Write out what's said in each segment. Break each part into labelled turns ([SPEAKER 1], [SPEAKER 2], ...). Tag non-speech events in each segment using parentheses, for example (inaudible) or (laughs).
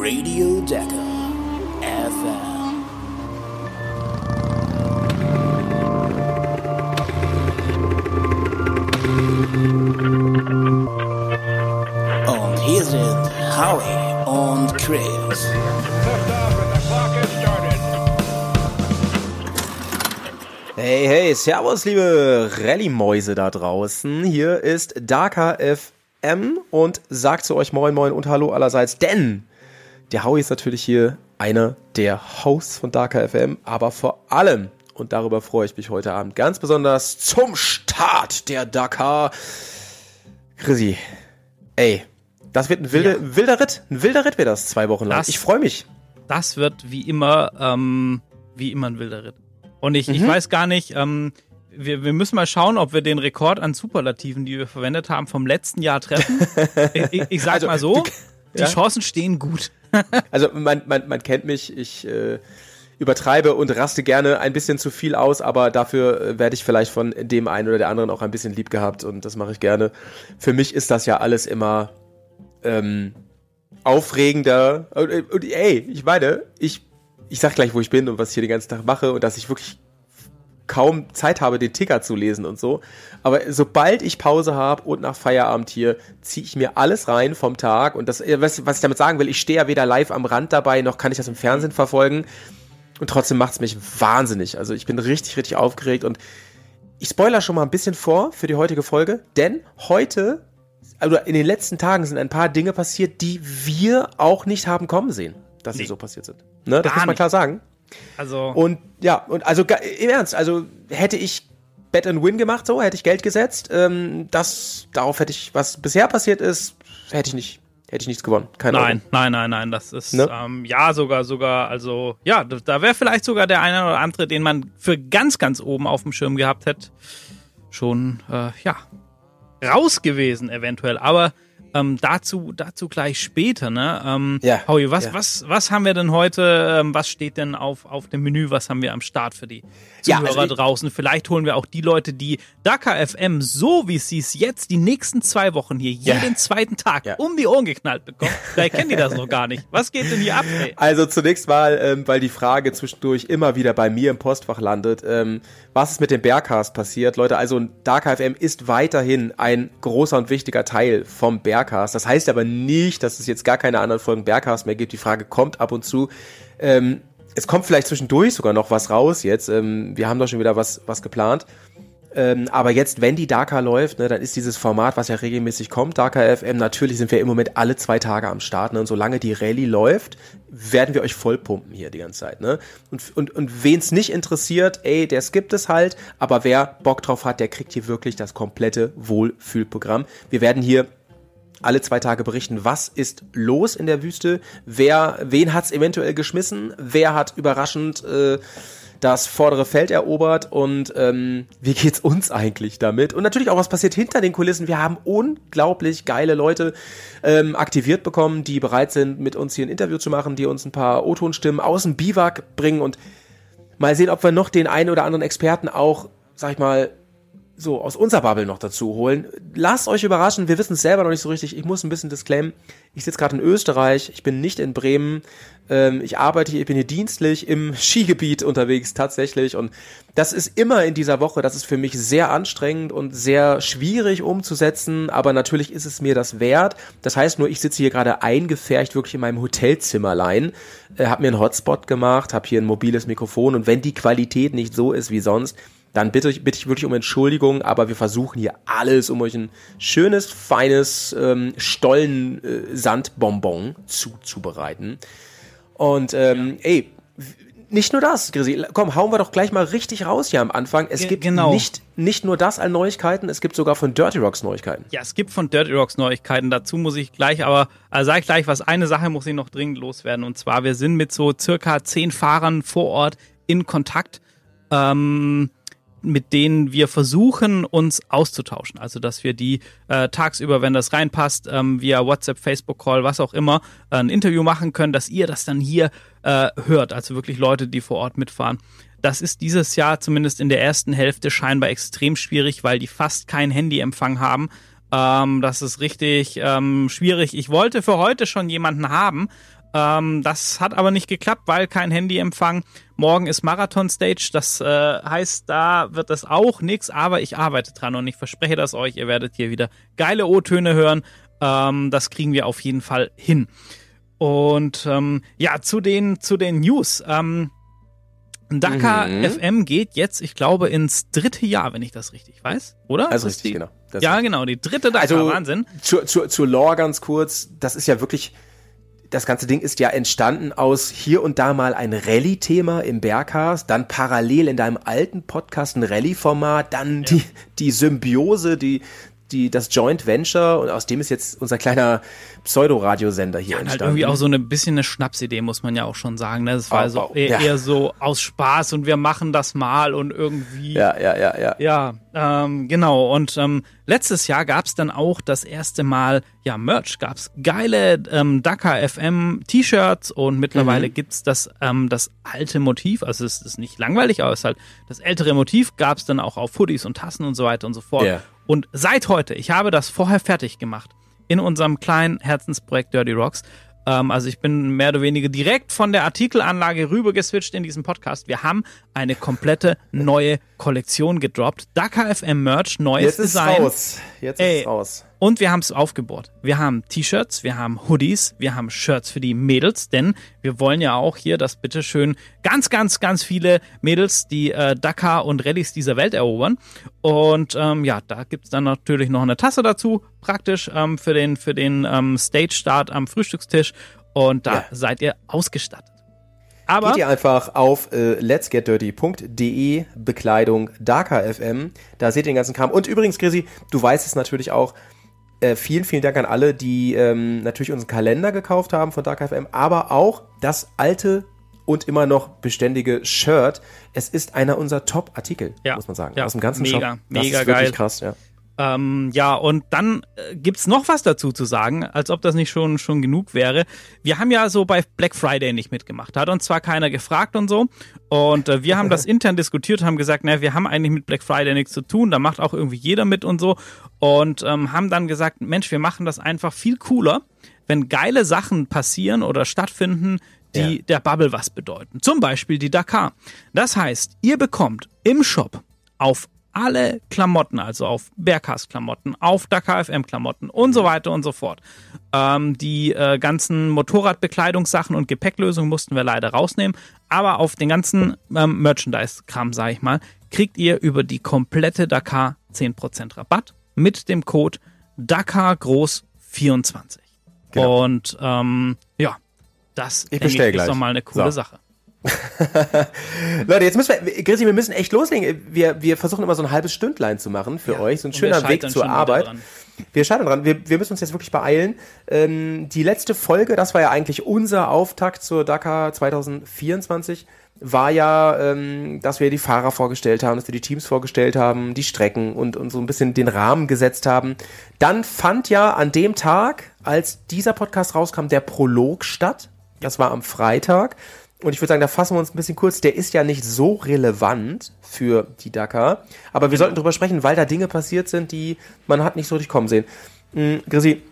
[SPEAKER 1] Radio Decker FM. Und hier sind Howie und Chris.
[SPEAKER 2] Hey, hey, servus, liebe Rallye-Mäuse da draußen. Hier ist Darker FM und sagt zu euch Moin Moin und Hallo allerseits, denn der Howie ist natürlich hier einer der Hosts von Darker FM, aber vor allem, und darüber freue ich mich heute Abend ganz besonders, zum Start der Dakar. Chrissy, ey, das wird ein wilder, wilder Ritt. Ein wilder Ritt wird das zwei Wochen lang.
[SPEAKER 3] Das-
[SPEAKER 2] ich freue mich.
[SPEAKER 3] das wird wie immer, ähm, wie immer ein wilder Ritt. Und ich, ich weiß gar nicht, ähm, wir, wir müssen mal schauen, ob wir den Rekord an Superlativen, die wir verwendet haben, vom letzten Jahr treffen. (laughs) ich, ich, ich sag
[SPEAKER 2] Also,
[SPEAKER 3] mal so, die
[SPEAKER 2] ja?
[SPEAKER 3] Chancen stehen gut. (laughs)
[SPEAKER 2] Also man, man, man kennt mich, ich äh, übertreibe und raste gerne ein bisschen zu viel aus, aber dafür äh, werde ich vielleicht von dem einen oder der anderen auch ein bisschen lieb gehabt und das mache ich gerne. Für mich ist das ja alles immer ähm, aufregender. Und, äh, und ey, ich meine, ich, ich sag gleich, wo ich bin und was ich hier den ganzen Tag mache und dass ich wirklich kaum Zeit habe, den Ticker zu lesen und so. Aber sobald ich Pause habe und nach Feierabend hier, ziehe ich mir alles rein vom Tag. Und das, äh, was, was ich damit sagen will, ich stehe ja weder live am Rand dabei, noch kann ich das im Fernsehen verfolgen. Und trotzdem macht es mich wahnsinnig. Also ich bin richtig, richtig aufgeregt und ich spoiler schon mal ein bisschen vor für die heutige Folge, denn heute, also in den letzten Tagen sind ein paar Dinge passiert, die wir auch nicht haben kommen sehen, dass sie
[SPEAKER 3] Nee.
[SPEAKER 2] so passiert sind. Ne, das
[SPEAKER 3] Gar
[SPEAKER 2] muss man
[SPEAKER 3] nicht.
[SPEAKER 2] klar sagen.
[SPEAKER 3] Also,
[SPEAKER 2] Und ja, und also im Ernst, also hätte ich Bet and Win gemacht, so hätte ich Geld gesetzt, ähm, das darauf hätte ich, was bisher passiert ist, hätte ich nicht, hätte ich nichts gewonnen. Keine
[SPEAKER 3] nein,
[SPEAKER 2] Ahnung.
[SPEAKER 3] nein, nein, nein, das ist,
[SPEAKER 2] Ne?
[SPEAKER 3] ähm, ja, sogar, sogar, also, ja, da, da wäre vielleicht sogar der eine oder andere, den man für ganz, ganz oben auf dem Schirm gehabt hätte, schon, äh, ja, raus gewesen eventuell. Aber ähm, dazu, dazu gleich später, ne? Ähm,
[SPEAKER 2] Ja,
[SPEAKER 3] Howie, was,
[SPEAKER 2] ja.
[SPEAKER 3] was, was haben wir denn heute, ähm, was steht denn auf, auf dem Menü, was haben wir am Start für die
[SPEAKER 2] Ja,
[SPEAKER 3] Zuhörer
[SPEAKER 2] also ich-
[SPEAKER 3] draußen? Vielleicht holen wir auch die Leute, die Dakar FM, so wie sie es jetzt die nächsten zwei Wochen hier
[SPEAKER 2] Ja.
[SPEAKER 3] jeden zweiten Tag
[SPEAKER 2] Ja.
[SPEAKER 3] um die Ohren geknallt bekommen. Vielleicht kennen die das noch gar nicht. Was geht denn hier ab, ey?
[SPEAKER 2] Also zunächst mal, ähm, weil die Frage zwischendurch immer wieder bei mir im Postfach landet, ähm, was ist mit dem Bearcast passiert? Leute, also Dark FM ist weiterhin ein großer und wichtiger Teil vom Bearcast. Das heißt aber nicht, dass es jetzt gar keine anderen Folgen Bearcast mehr gibt. Die Frage kommt ab und zu. Ähm, es kommt vielleicht zwischendurch sogar noch was raus jetzt. Ähm, wir haben da schon wieder was, was geplant. Ähm, aber jetzt, wenn die Dakar läuft, ne, dann ist dieses Format, was ja regelmäßig kommt, Dakar FM, natürlich sind wir im Moment alle zwei Tage am Start. Ne, und solange die Rallye läuft, werden wir euch vollpumpen hier die ganze Zeit. Ne? Und, und, und wen es nicht interessiert, ey, der skippt es halt. Aber wer Bock drauf hat, der kriegt hier wirklich das komplette Wohlfühlprogramm. Wir werden hier alle zwei Tage berichten, was ist los in der Wüste, wer, wen hat's eventuell geschmissen, wer hat überraschend äh, das vordere Feld erobert und ähm, wie geht's uns eigentlich damit? Und natürlich auch, was passiert hinter den Kulissen. Wir haben unglaublich geile Leute ähm, aktiviert bekommen, die bereit sind, mit uns hier ein Interview zu machen, die uns ein paar O-Tonstimmen aus dem Biwak bringen und mal sehen, ob wir noch den einen oder anderen Experten auch, sag ich mal, so aus unserer Bubble noch dazu holen. Lasst euch überraschen, wir wissen es selber noch nicht so richtig. Ich muss ein bisschen disclaimen. Ich sitze gerade in Österreich, ich bin nicht in Bremen. Ähm, ich arbeite hier, ich bin hier dienstlich im (laughs) Skigebiet unterwegs tatsächlich. Und das ist immer in dieser Woche, das ist für mich sehr anstrengend und sehr schwierig umzusetzen, aber natürlich ist es mir das wert. Das heißt nur, ich sitze hier gerade eingefärcht wirklich in meinem Hotelzimmerlein, äh, habe mir einen Hotspot gemacht, habe hier ein mobiles Mikrofon und wenn die Qualität nicht so ist wie sonst, dann bitte ich, bitte ich wirklich um Entschuldigung, aber wir versuchen hier alles, um euch ein schönes, feines ähm, Stollen-Sandbonbon zuzubereiten. Und ähm, ey, nicht nur das, Grisi, komm, hauen wir doch gleich mal richtig raus hier am Anfang. Es
[SPEAKER 3] Ge-
[SPEAKER 2] gibt
[SPEAKER 3] genau.
[SPEAKER 2] nicht, nicht nur das an Neuigkeiten, es gibt sogar von Dirty Rocks Neuigkeiten.
[SPEAKER 3] Ja, es gibt von Dirty Rocks Neuigkeiten. Dazu muss ich gleich, aber äh, sag ich gleich was. Eine Sache muss ich noch dringend loswerden. Und zwar, wir sind mit so circa zehn Fahrern vor Ort in Kontakt, ähm, mit denen wir versuchen, uns auszutauschen. Also, dass wir die äh, tagsüber, wenn das reinpasst, ähm, via WhatsApp, Facebook Call, was auch immer, äh, ein Interview machen können, dass ihr das dann hier äh, hört. Also wirklich Leute, die vor Ort mitfahren. Das ist dieses Jahr zumindest in der ersten Hälfte scheinbar extrem schwierig, weil die fast keinen Handyempfang haben. Ähm, das ist richtig ähm, schwierig. Ich wollte für heute schon jemanden haben, Ähm, das hat aber nicht geklappt, weil kein Handyempfang. Morgen ist Marathon Stage. Das äh, heißt, da wird es auch nichts, aber ich arbeite dran und ich verspreche das euch. Ihr werdet hier wieder geile O-Töne hören. Ähm, das kriegen wir auf jeden Fall hin. Und ähm, ja, zu den, zu den News. Ähm, Dakar
[SPEAKER 2] Mhm.
[SPEAKER 3] FM geht jetzt, ich glaube, ins dritte Jahr, wenn ich das richtig weiß, oder?
[SPEAKER 2] Also
[SPEAKER 3] Das ist
[SPEAKER 2] richtig,
[SPEAKER 3] die,
[SPEAKER 2] genau. Das
[SPEAKER 3] ja, genau, die dritte Dakar,
[SPEAKER 2] Also
[SPEAKER 3] Wahnsinn.
[SPEAKER 2] Zur, zur, zur Lore ganz kurz, das ist ja wirklich, das ganze Ding ist ja entstanden aus hier und da mal ein Rallye-Thema im Bergcast, dann parallel in deinem alten Podcast ein Rallye-Format, dann die, die Symbiose, die, die, das Joint Venture und aus dem ist jetzt unser kleiner Pseudo-Radiosender hier
[SPEAKER 3] Und halt
[SPEAKER 2] entstanden.
[SPEAKER 3] irgendwie auch so eine bisschen eine Schnapsidee, muss man ja auch schon sagen. Ne? Das war
[SPEAKER 2] Au,
[SPEAKER 3] so
[SPEAKER 2] au,
[SPEAKER 3] eher,
[SPEAKER 2] ja.
[SPEAKER 3] eher so aus Spaß und wir machen das mal und irgendwie.
[SPEAKER 2] ja, ja, ja, ja.
[SPEAKER 3] Ja, ähm, genau. Und ähm, letztes Jahr gab's dann auch das erste Mal, ja, Merch. Gab's geile ähm, Dakar FM T-Shirts und mittlerweile gibt's das, ähm, das alte Motiv. Also es ist nicht langweilig, aber es ist halt das ältere Motiv gab's dann auch auf Hoodies und Tassen und so weiter und so fort.
[SPEAKER 2] Ja.
[SPEAKER 3] Und seit heute, ich habe das vorher fertig gemacht, in unserem kleinen Herzensprojekt Dirty Rocks. Ähm, also ich bin mehr oder weniger direkt von der Artikelanlage rüber geswitcht in diesem Podcast. Wir haben eine komplette neue Kollektion gedroppt. Dakar FM Merch, neues
[SPEAKER 2] Jetzt ist
[SPEAKER 3] Design.
[SPEAKER 2] raus. Jetzt
[SPEAKER 3] Ey.
[SPEAKER 2] ist raus.
[SPEAKER 3] Und wir haben es aufgebohrt. Wir haben T-Shirts, wir haben Hoodies, wir haben Shirts für die Mädels, denn wir wollen ja auch hier, dass bitteschön ganz, ganz, ganz viele Mädels die äh, Dakar und Rallyes dieser Welt erobern. Und ähm, ja, da gibt's dann natürlich noch eine Tasse dazu, praktisch ähm, für den, für den ähm, Stage-Start am Frühstückstisch. Und da
[SPEAKER 2] Ja.
[SPEAKER 3] seid ihr ausgestattet. Aber
[SPEAKER 2] Geht ihr einfach auf äh, letsgetdirty.de Bekleidung Darker FM. Da seht ihr den ganzen Kram. Und übrigens, Chrissy, du weißt es natürlich auch. Äh, vielen, vielen Dank an alle, die ähm, natürlich unseren Kalender gekauft haben von Darker FM, aber auch das alte und immer noch beständige Shirt. Es ist einer unserer Top-Artikel,
[SPEAKER 3] Ja.
[SPEAKER 2] muss man sagen.
[SPEAKER 3] Ja.
[SPEAKER 2] Aus dem ganzen
[SPEAKER 3] Mega,
[SPEAKER 2] Shop. Das
[SPEAKER 3] mega
[SPEAKER 2] ist wirklich
[SPEAKER 3] geil.
[SPEAKER 2] krass, ja.
[SPEAKER 3] Ähm, ja, und dann äh, gibt's noch was dazu zu sagen, als ob das nicht schon, schon genug wäre. Wir haben ja so bei Black Friday nicht mitgemacht, hat uns zwar keiner gefragt und so. Und äh, wir haben das (laughs) intern diskutiert, haben gesagt, naja, wir haben eigentlich mit Black Friday nichts zu tun, da macht auch irgendwie jeder mit und so. Und ähm, haben dann gesagt, Mensch, wir machen das einfach viel cooler, wenn geile Sachen passieren oder stattfinden, die
[SPEAKER 2] Ja.
[SPEAKER 3] der Bubble was bedeuten. Zum Beispiel die Dakar. Das heißt, ihr bekommt im Shop auf alle Klamotten, also auf Bergcast-Klamotten, auf Dakar FM-Klamotten und so weiter und so fort. Ähm, die äh, ganzen Motorradbekleidungssachen und Gepäcklösungen mussten wir leider rausnehmen, aber auf den ganzen ähm, Merchandise-Kram, sag ich mal, kriegt ihr über die komplette Dakar 10% Rabatt mit dem Code Dakar Groß 24.
[SPEAKER 2] Genau.
[SPEAKER 3] Und ähm, ja, das denke
[SPEAKER 2] bestell
[SPEAKER 3] ist doch mal eine coole
[SPEAKER 2] So.
[SPEAKER 3] Sache. (laughs)
[SPEAKER 2] Leute, jetzt müssen wir, Chrissy, wir müssen echt loslegen. Wir, wir versuchen immer so ein halbes Stündlein zu machen für euch. So ein schöner Weg zur Arbeit. Wir scheitern dran. Wir, wir müssen uns jetzt wirklich beeilen. Ähm, die letzte Folge, das war ja eigentlich unser Auftakt zur Dakar 2024, war ja, ähm, dass wir die Fahrer vorgestellt haben, dass wir die Teams vorgestellt haben, die Strecken und, und so ein bisschen den Rahmen gesetzt haben. Dann fand ja an dem Tag, als dieser Podcast rauskam, der Prolog statt. Das war am Freitag. Und ich würde sagen, da fassen wir uns ein bisschen kurz. Der ist ja nicht so relevant für die Dakar. Aber wir sollten drüber sprechen, weil da Dinge passiert sind, die man hat nicht so richtig kommen sehen. Mhm, Grisi,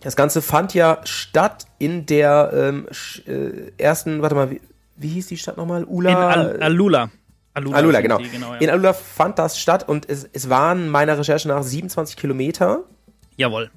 [SPEAKER 2] das Ganze fand ja statt in der ähm, äh, ersten, warte mal, wie, wie hieß die Stadt nochmal? Ula?
[SPEAKER 3] In Al Alula. Alula,
[SPEAKER 2] Alula, genau.
[SPEAKER 3] die, genau ja.
[SPEAKER 2] In Alula fand das statt und es, es waren meiner Recherche nach 27 Kilometer.
[SPEAKER 3] Jawohl.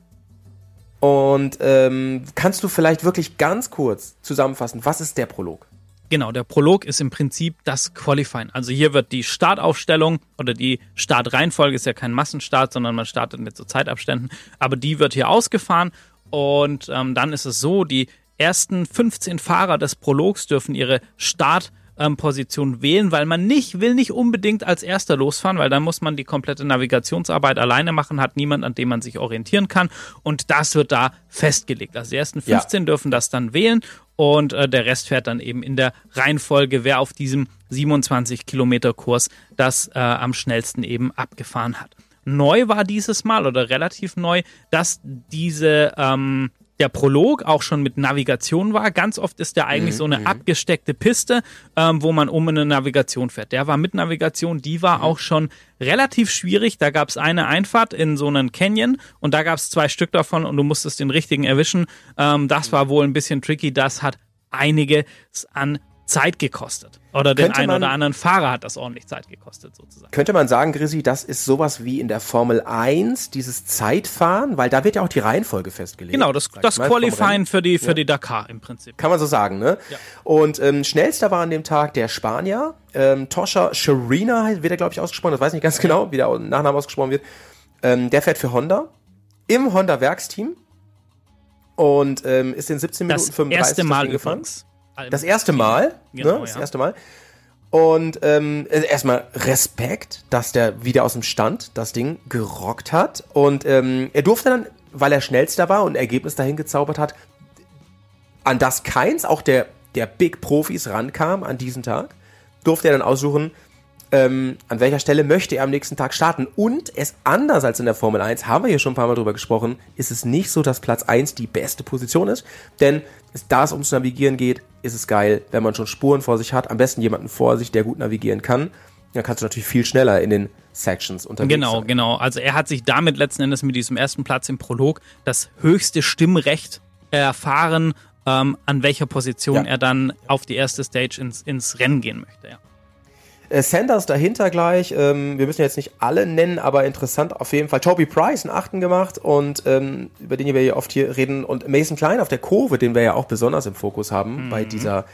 [SPEAKER 2] Und ähm, kannst du vielleicht wirklich ganz kurz zusammenfassen, was ist der Prolog?
[SPEAKER 3] Genau, der Prolog ist im Prinzip das Qualifying. Also hier wird die Startaufstellung oder die Startreihenfolge ist ja kein Massenstart, sondern man startet mit so Zeitabständen. Aber die wird hier ausgefahren und ähm, dann ist es so, die ersten 15 Fahrer des Prologs dürfen ihre Start ähm, Position wählen, weil man nicht will nicht unbedingt als erster losfahren, weil dann muss man die komplette Navigationsarbeit alleine machen, hat niemand, an dem man sich orientieren kann und das wird da festgelegt. Also die ersten
[SPEAKER 2] Ja.
[SPEAKER 3] 15 dürfen das dann wählen und äh, der Rest fährt dann eben in der Reihenfolge, wer auf diesem 27 Kilometer Kurs das äh, am schnellsten eben abgefahren hat. Neu war dieses Mal oder relativ neu, dass diese ähm, der Prolog auch schon mit Navigation war. Ganz oft ist der eigentlich so eine abgesteckte Piste, ähm, wo man um eine Navigation fährt. Der war mit Navigation, die war auch schon relativ schwierig. Da gab es eine Einfahrt in so einen Canyon und da gab es zwei Stück davon und du musstest den richtigen erwischen. Ähm, das war wohl ein bisschen tricky. Das hat einiges an Zeit gekostet. Oder den einen oder anderen Fahrer hat das ordentlich Zeit gekostet, sozusagen.
[SPEAKER 2] Könnte man sagen, Grisi, das ist sowas wie in der Formel 1, dieses Zeitfahren, weil da wird ja auch die Reihenfolge festgelegt.
[SPEAKER 3] Genau, das, das. Qualifying für die, für die Dakar im Prinzip.
[SPEAKER 2] Kann man so sagen, ne?
[SPEAKER 3] Ja.
[SPEAKER 2] Und ähm, schnellster war an dem Tag der Spanier. Ähm, Toscha Sharina wird er, glaube ich, ausgesprochen. Das weiß ich nicht ganz genau, wie der Nachname ausgesprochen wird. Ähm, der fährt für Honda im Honda-Werksteam und ähm, ist in 17 Minuten
[SPEAKER 3] Das
[SPEAKER 2] 35
[SPEAKER 3] erste Mal
[SPEAKER 2] gefahren.
[SPEAKER 3] übrigens.
[SPEAKER 2] Das erste Mal,
[SPEAKER 3] Genau,
[SPEAKER 2] ne? Das erste Mal. Und ähm, äh, erstmal Respekt, dass der wieder aus dem Stand das Ding gerockt hat. Und ähm, er durfte dann, weil er schnellster war und Ergebnis dahin gezaubert hat, an das keins, auch der, der Big Profis rankam an diesem Tag, durfte er dann aussuchen, ähm, an welcher Stelle möchte er am nächsten Tag starten. Und es anders als in der Formel 1, haben wir hier schon ein paar Mal drüber gesprochen, ist es nicht so, dass Platz 1 die beste Position ist. Denn da es ums Navigieren geht, ist es geil, wenn man schon Spuren vor sich hat, am besten jemanden vor sich, der gut navigieren kann. Dann kannst du natürlich viel schneller in den Sections unterwegs
[SPEAKER 3] Genau,
[SPEAKER 2] sein.
[SPEAKER 3] genau. Also er hat sich damit letzten Endes mit diesem ersten Platz im Prolog das höchste Stimmrecht erfahren, ähm, an welcher Position
[SPEAKER 2] Ja.
[SPEAKER 3] er dann auf die erste Stage ins, ins Rennen gehen möchte. Ja.
[SPEAKER 2] Äh, Sanders dahinter gleich. Ähm, wir müssen jetzt nicht alle nennen, aber interessant auf jeden Fall. Toby Price einen achten gemacht und ähm, über den wir ja oft hier reden. Und Mason Klein auf der Kurve, den wir ja auch besonders im Fokus haben bei dieser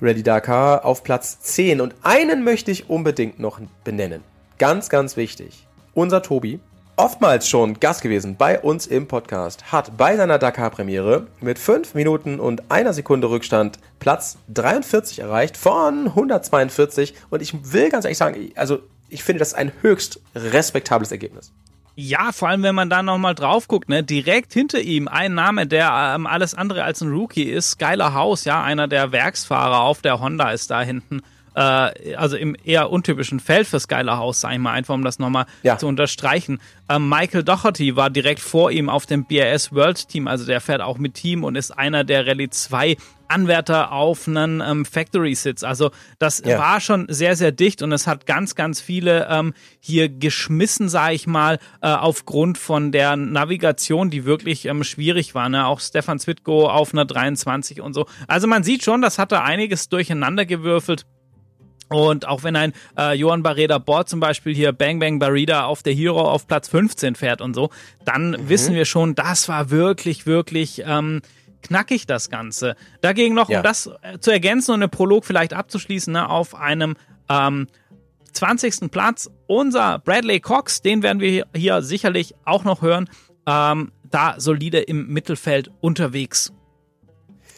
[SPEAKER 2] Rally Dakar auf Platz 10. Und einen möchte ich unbedingt noch benennen. Ganz, ganz wichtig. Unser Tobi, oftmals schon Gast gewesen bei uns im Podcast, hat bei seiner Dakar-Premiere mit 5 Minuten und einer Sekunde Rückstand Platz 43 erreicht von 142. Und ich will ganz ehrlich sagen, also ich finde das ein höchst respektables Ergebnis.
[SPEAKER 3] Ja, vor allem, wenn man da nochmal drauf guckt, ne, direkt hinter ihm ein Name, der ähm, alles andere als ein Rookie ist, Skyler House, ja, einer der Werksfahrer auf der Honda ist da hinten. Äh, also im eher untypischen Feld für Skyler House, sag ich mal, einfach um das nochmal
[SPEAKER 2] Ja.
[SPEAKER 3] zu unterstreichen. Ähm, Michael Doherty war direkt vor ihm auf dem BRS World Team, also der fährt auch mit Team und ist einer der Rallye 2 Anwärter auf einen ähm, Factory Sitz. Also das
[SPEAKER 2] Ja.
[SPEAKER 3] war schon sehr, sehr dicht und es hat ganz, ganz viele ähm, hier geschmissen, sage ich mal, äh, aufgrund von der Navigation, die wirklich ähm, schwierig war. Ne? Auch Stefan Zwitko auf einer 23 und so. Also man sieht schon, das hat da einiges durcheinander gewürfelt. Und auch wenn ein äh, Johann Barreda Bord zum Beispiel hier Bang Bang Barreda auf der Hero auf Platz 15 fährt und so, dann wissen wir schon, das war wirklich, wirklich ähm, knackig das Ganze. Dagegen noch,
[SPEAKER 2] Ja.
[SPEAKER 3] um das äh, zu ergänzen und eine Prolog vielleicht abzuschließen, ne, auf einem ähm, 20. Platz unser Bradley Cox, den werden wir hier sicherlich auch noch hören, ähm, da solide im Mittelfeld unterwegs.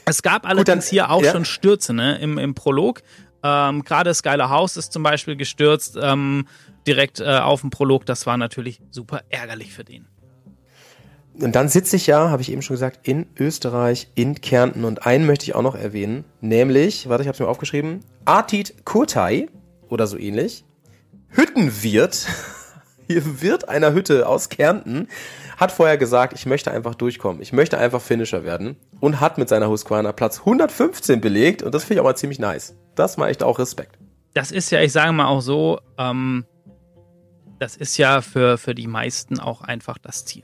[SPEAKER 3] Es gab allerdings
[SPEAKER 2] dann,
[SPEAKER 3] hier auch
[SPEAKER 2] ja.
[SPEAKER 3] schon Stürze ne, im, im Prolog. Ähm, Gerade Skylar House ist zum Beispiel gestürzt ähm, direkt äh, auf dem Prolog. Das war natürlich super ärgerlich für den.
[SPEAKER 2] Und dann sitze ich ja, habe ich eben schon gesagt, in Österreich, in Kärnten. Und einen möchte ich auch noch erwähnen, nämlich, warte, ich habe es mir aufgeschrieben, Artit Kurtai oder so ähnlich, Hüttenwirt, (laughs) hier Wirt einer Hütte aus Kärnten, hat vorher gesagt, ich möchte einfach durchkommen, ich möchte einfach Finisher werden und hat mit seiner Husqvarna Platz 115 belegt und das finde ich auch mal ziemlich nice. Das war echt auch Respekt.
[SPEAKER 3] Das ist ja, ich sage mal auch so, ähm, das ist ja für, für die meisten auch einfach das Ziel.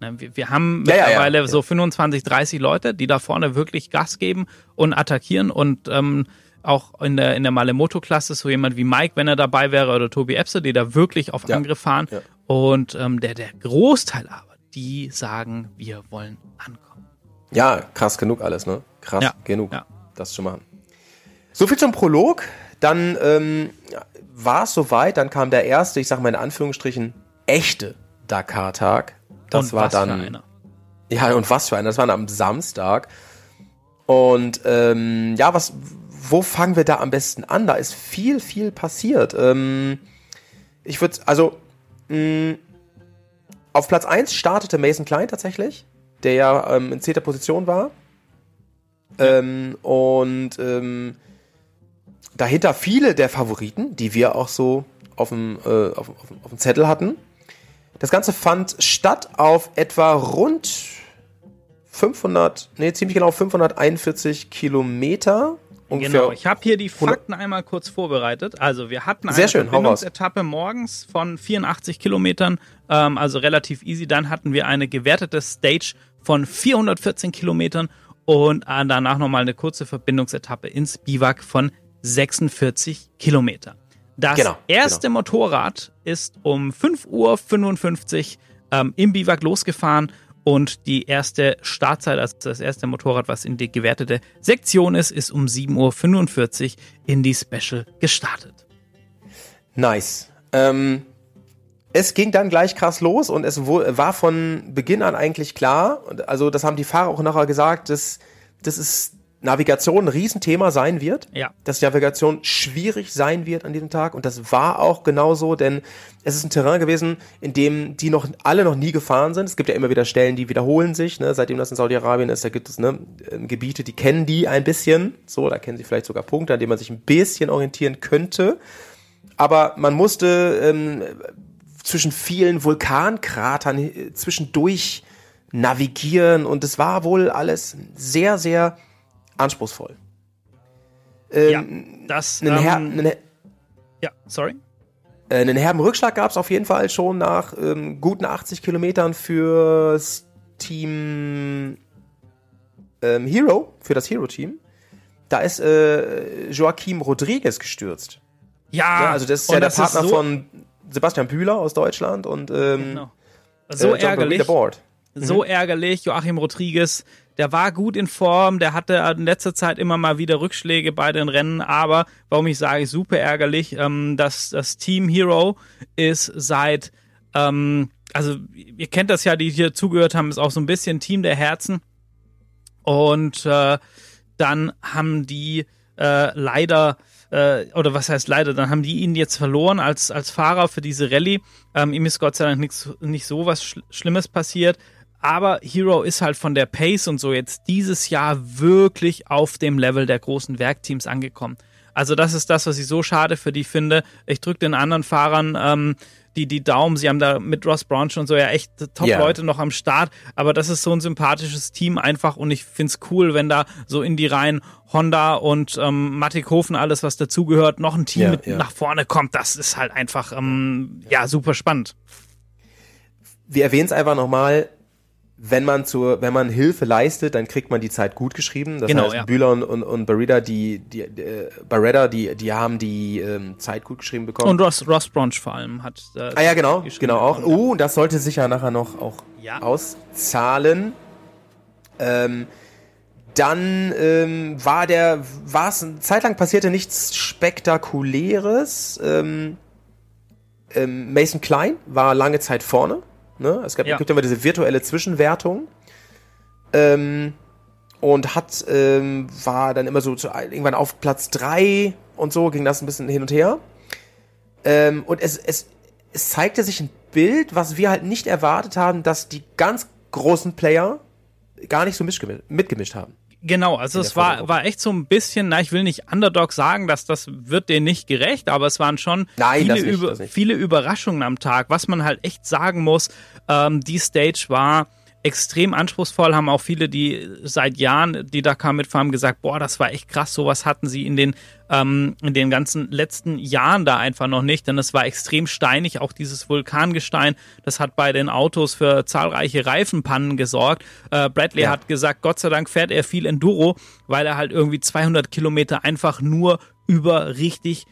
[SPEAKER 3] Ne, Wir, wir haben
[SPEAKER 2] Ja, ja, ja,
[SPEAKER 3] mittlerweile
[SPEAKER 2] ja.
[SPEAKER 3] so 25, 30 Leute, die da vorne wirklich Gas geben und attackieren und ähm, auch in der, in der Malemoto-Klasse so jemand wie Mike, wenn er dabei wäre, oder Tobi Epse, die da wirklich auf Angriff fahren.
[SPEAKER 2] ja.
[SPEAKER 3] Und ähm, der, der Großteil aber, die sagen, wir wollen ankommen.
[SPEAKER 2] Ja, krass genug alles, ne? Krass
[SPEAKER 3] Ja,
[SPEAKER 2] genug,
[SPEAKER 3] ja.
[SPEAKER 2] das zu machen. So viel zum Prolog. Dann ähm, war es soweit, dann kam der erste, ich sag mal in Anführungsstrichen, echte Dakar-Tag. Das
[SPEAKER 3] und
[SPEAKER 2] war
[SPEAKER 3] was für
[SPEAKER 2] dann.
[SPEAKER 3] einer.
[SPEAKER 2] Ja, und was für einer. Das war am Samstag. Und ähm, ja, was, wo fangen wir da am besten an? Da ist viel, viel passiert. Ähm, ich würde, also, mh, auf Platz 1 startete Mason Klein tatsächlich, der ja ähm, in zehnter Position war. Ähm, und ähm, dahinter viele der Favoriten, die wir auch so auf dem, äh, auf, auf, auf dem Zettel hatten. Das Ganze fand statt auf etwa rund 500, nee, ziemlich genau 541 Kilometer.
[SPEAKER 3] Genau, ich habe hier die Fakten einmal kurz vorbereitet. Also wir hatten eine
[SPEAKER 2] Sehr schön.
[SPEAKER 3] Verbindungsetappe morgens von 84 Kilometern, ähm, also relativ easy. Dann hatten wir eine gewertete Stage von 414 Kilometern und äh, danach nochmal eine kurze Verbindungsetappe ins Biwak von 46 Kilometer. Das
[SPEAKER 2] Genau,
[SPEAKER 3] erste Motorrad ist um 5.55 Uhr ähm, im Biwak losgefahren und die erste Startzeit, also das erste Motorrad, was in die gewertete Sektion ist, ist um 7.45 Uhr in die Special gestartet.
[SPEAKER 2] Nice. Ähm, es ging dann gleich krass los und es war von Beginn an eigentlich klar, also das haben die Fahrer auch nachher gesagt, dass, dass es Navigation ein Riesenthema sein wird.
[SPEAKER 3] Ja.
[SPEAKER 2] Dass Navigation schwierig sein wird an diesem Tag und das war auch genauso, denn es ist ein Terrain gewesen, in dem die noch alle noch nie gefahren sind. Es gibt ja immer wieder Stellen, die wiederholen sich, ne? seitdem das in Saudi-Arabien ist, da gibt es ne, ähm, Gebiete, die kennen die ein bisschen, so, da kennen sie vielleicht sogar Punkte, an denen man sich ein bisschen orientieren könnte aber man musste ähm, zwischen vielen Vulkankratern äh, zwischendurch navigieren und es war wohl alles sehr, sehr anspruchsvoll. Ähm,
[SPEAKER 3] ja, das.
[SPEAKER 2] einen, her
[SPEAKER 3] Ähm,
[SPEAKER 2] einen,
[SPEAKER 3] ja, sorry.
[SPEAKER 2] äh, einen herben Rückschlag gab es auf jeden Fall schon nach ähm, guten 80 Kilometern fürs Team ähm, Hero, für das Hero-Team. Da ist äh, Joaquim Rodriguez gestürzt.
[SPEAKER 3] Ja,
[SPEAKER 2] Ja, also das ist ja der Partner
[SPEAKER 3] so,
[SPEAKER 2] von Sebastian Bühler aus Deutschland und ähm,
[SPEAKER 3] Genau. So
[SPEAKER 2] äh,
[SPEAKER 3] ärgerlich. So ärgerlich. Joachim Rodriguez, der war gut in Form, der hatte in letzter Zeit immer mal wieder Rückschläge bei den Rennen, aber warum ich sage, super ärgerlich, ähm, dass das Team Hero ist seit, ähm, also ihr kennt das ja, die hier zugehört haben, ist auch so ein bisschen Team der Herzen. Und äh, dann haben die äh, leider, äh, oder was heißt leider, dann haben die ihn jetzt verloren als, als Fahrer für diese Rallye. Ähm, ihm ist Gott sei Dank nix, nicht so was Schl Schlimmes passiert. Aber Hero ist halt von der Pace und so jetzt dieses Jahr wirklich auf dem Level der großen Werkteams angekommen. Also das ist das, was ich so schade für die finde. Ich drücke den anderen Fahrern ähm, die, die Daumen. Sie haben da mit Ross Brown schon so ja echt Top-Leute noch am Start. Aber das ist so ein sympathisches Team einfach und ich find's cool, wenn da so in die Reihen Honda und ähm, Mattighofen, alles was dazugehört, noch ein Team
[SPEAKER 2] Ja,
[SPEAKER 3] mit
[SPEAKER 2] ja.
[SPEAKER 3] nach vorne kommt. Das ist halt einfach ähm, ja super spannend.
[SPEAKER 2] Wir erwähnen es einfach nochmal, wenn man zur, wenn man Hilfe leistet, dann kriegt man die Zeit gut geschrieben. Das
[SPEAKER 3] Genau,
[SPEAKER 2] heißt,
[SPEAKER 3] ja.
[SPEAKER 2] Bühler und, und, und Barreda, die, die, äh, Barreda, die, die haben die ähm, Zeit gut geschrieben bekommen.
[SPEAKER 3] Und Ross, Ross Bronch vor allem hat. Äh,
[SPEAKER 2] ah ja, genau, genau auch. Oh, das sollte sich ja nachher noch auch
[SPEAKER 3] Ja.
[SPEAKER 2] auszahlen. Ähm, dann ähm, war der, war es eine Zeit lang passierte nichts Spektakuläres. Ähm, ähm, Mason Klein war lange Zeit vorne. Ne? Es gab,
[SPEAKER 3] Ja.
[SPEAKER 2] gibt immer diese virtuelle Zwischenwertung. Ähm, und hat, ähm, war dann immer so zu, irgendwann auf Platz drei und so ging das ein bisschen hin und her. Ähm, und es, es, es zeigte sich ein Bild, was wir halt nicht erwartet haben, dass die ganz großen Player gar nicht so mitgemischt, mitgemischt haben.
[SPEAKER 3] Genau, also es war, war echt so ein bisschen, na, ich will nicht Underdog sagen, dass das wird denen nicht gerecht, aber es waren schon
[SPEAKER 2] Nein,
[SPEAKER 3] viele,
[SPEAKER 2] nicht,
[SPEAKER 3] über, viele Überraschungen am Tag. Was man halt echt sagen muss, ähm, die Stage war extrem anspruchsvoll, haben auch viele, die seit Jahren die Dakar mitfahren, gesagt, boah, das war echt krass, sowas hatten sie in den, ähm, in den ganzen letzten Jahren da einfach noch nicht, denn es war extrem steinig, auch dieses Vulkangestein, das hat bei den Autos für zahlreiche Reifenpannen gesorgt. Äh, Bradley
[SPEAKER 2] Ja.
[SPEAKER 3] hat gesagt, Gott sei Dank fährt er viel Enduro, weil er halt irgendwie 200 Kilometer einfach nur über richtig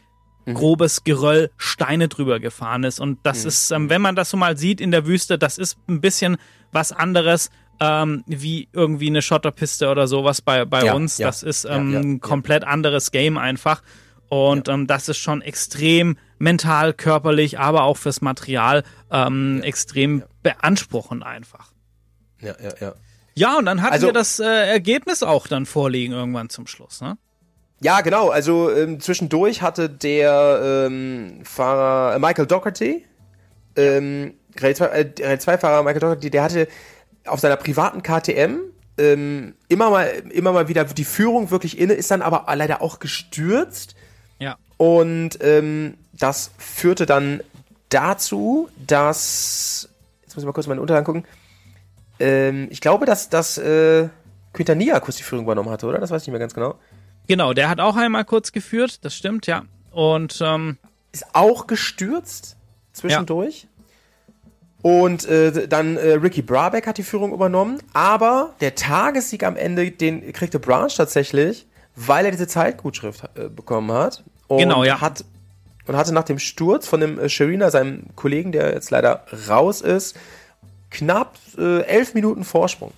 [SPEAKER 3] grobes Geröll Steine drüber gefahren ist. Und das ist, ähm, wenn man das so mal sieht in der Wüste, das ist ein bisschen was anderes ähm, wie irgendwie eine Schotterpiste oder sowas bei, bei
[SPEAKER 2] Ja,
[SPEAKER 3] uns.
[SPEAKER 2] ja,
[SPEAKER 3] das ist ähm,
[SPEAKER 2] ja,
[SPEAKER 3] ein komplett anderes Game einfach. Und ähm, das ist schon extrem mental, körperlich, aber auch fürs Material ähm, extrem beanspruchend einfach.
[SPEAKER 2] Ja, ja, ja.
[SPEAKER 3] Ja, und dann hatten
[SPEAKER 2] Also-
[SPEAKER 3] wir das äh, Ergebnis auch dann vorliegen irgendwann zum Schluss, ne?
[SPEAKER 2] Ja, genau. Also ähm, zwischendurch hatte der ähm, Fahrer äh, Michael Doherty, ähm, Grade 2 äh, Grade 2 Fahrer Michael Doherty, der hatte auf seiner privaten KTM ähm, immer mal immer mal wieder die Führung wirklich inne, ist dann aber leider auch gestürzt
[SPEAKER 3] Ja.
[SPEAKER 2] und ähm, das führte dann dazu, dass jetzt muss ich mal kurz meine Unterlagen gucken. ähm, ich glaube, dass, dass äh, Quintanilla kurz die Führung übernommen hatte, oder? Das weiß ich nicht mehr ganz genau.
[SPEAKER 3] Genau, der hat auch einmal kurz geführt, das stimmt, ja. Und ähm,
[SPEAKER 2] Ist auch gestürzt zwischendurch. Und äh, dann äh, Ricky Brabeck hat die Führung übernommen, aber der Tagessieg am Ende, den kriegte Branch tatsächlich, weil er diese Zeitgutschrift äh, bekommen hat. Und
[SPEAKER 3] Genau, ja.
[SPEAKER 2] Hat, und hatte nach dem Sturz von dem äh, Sharina, seinem Kollegen, der jetzt leider raus ist, knapp äh, elf Minuten Vorsprung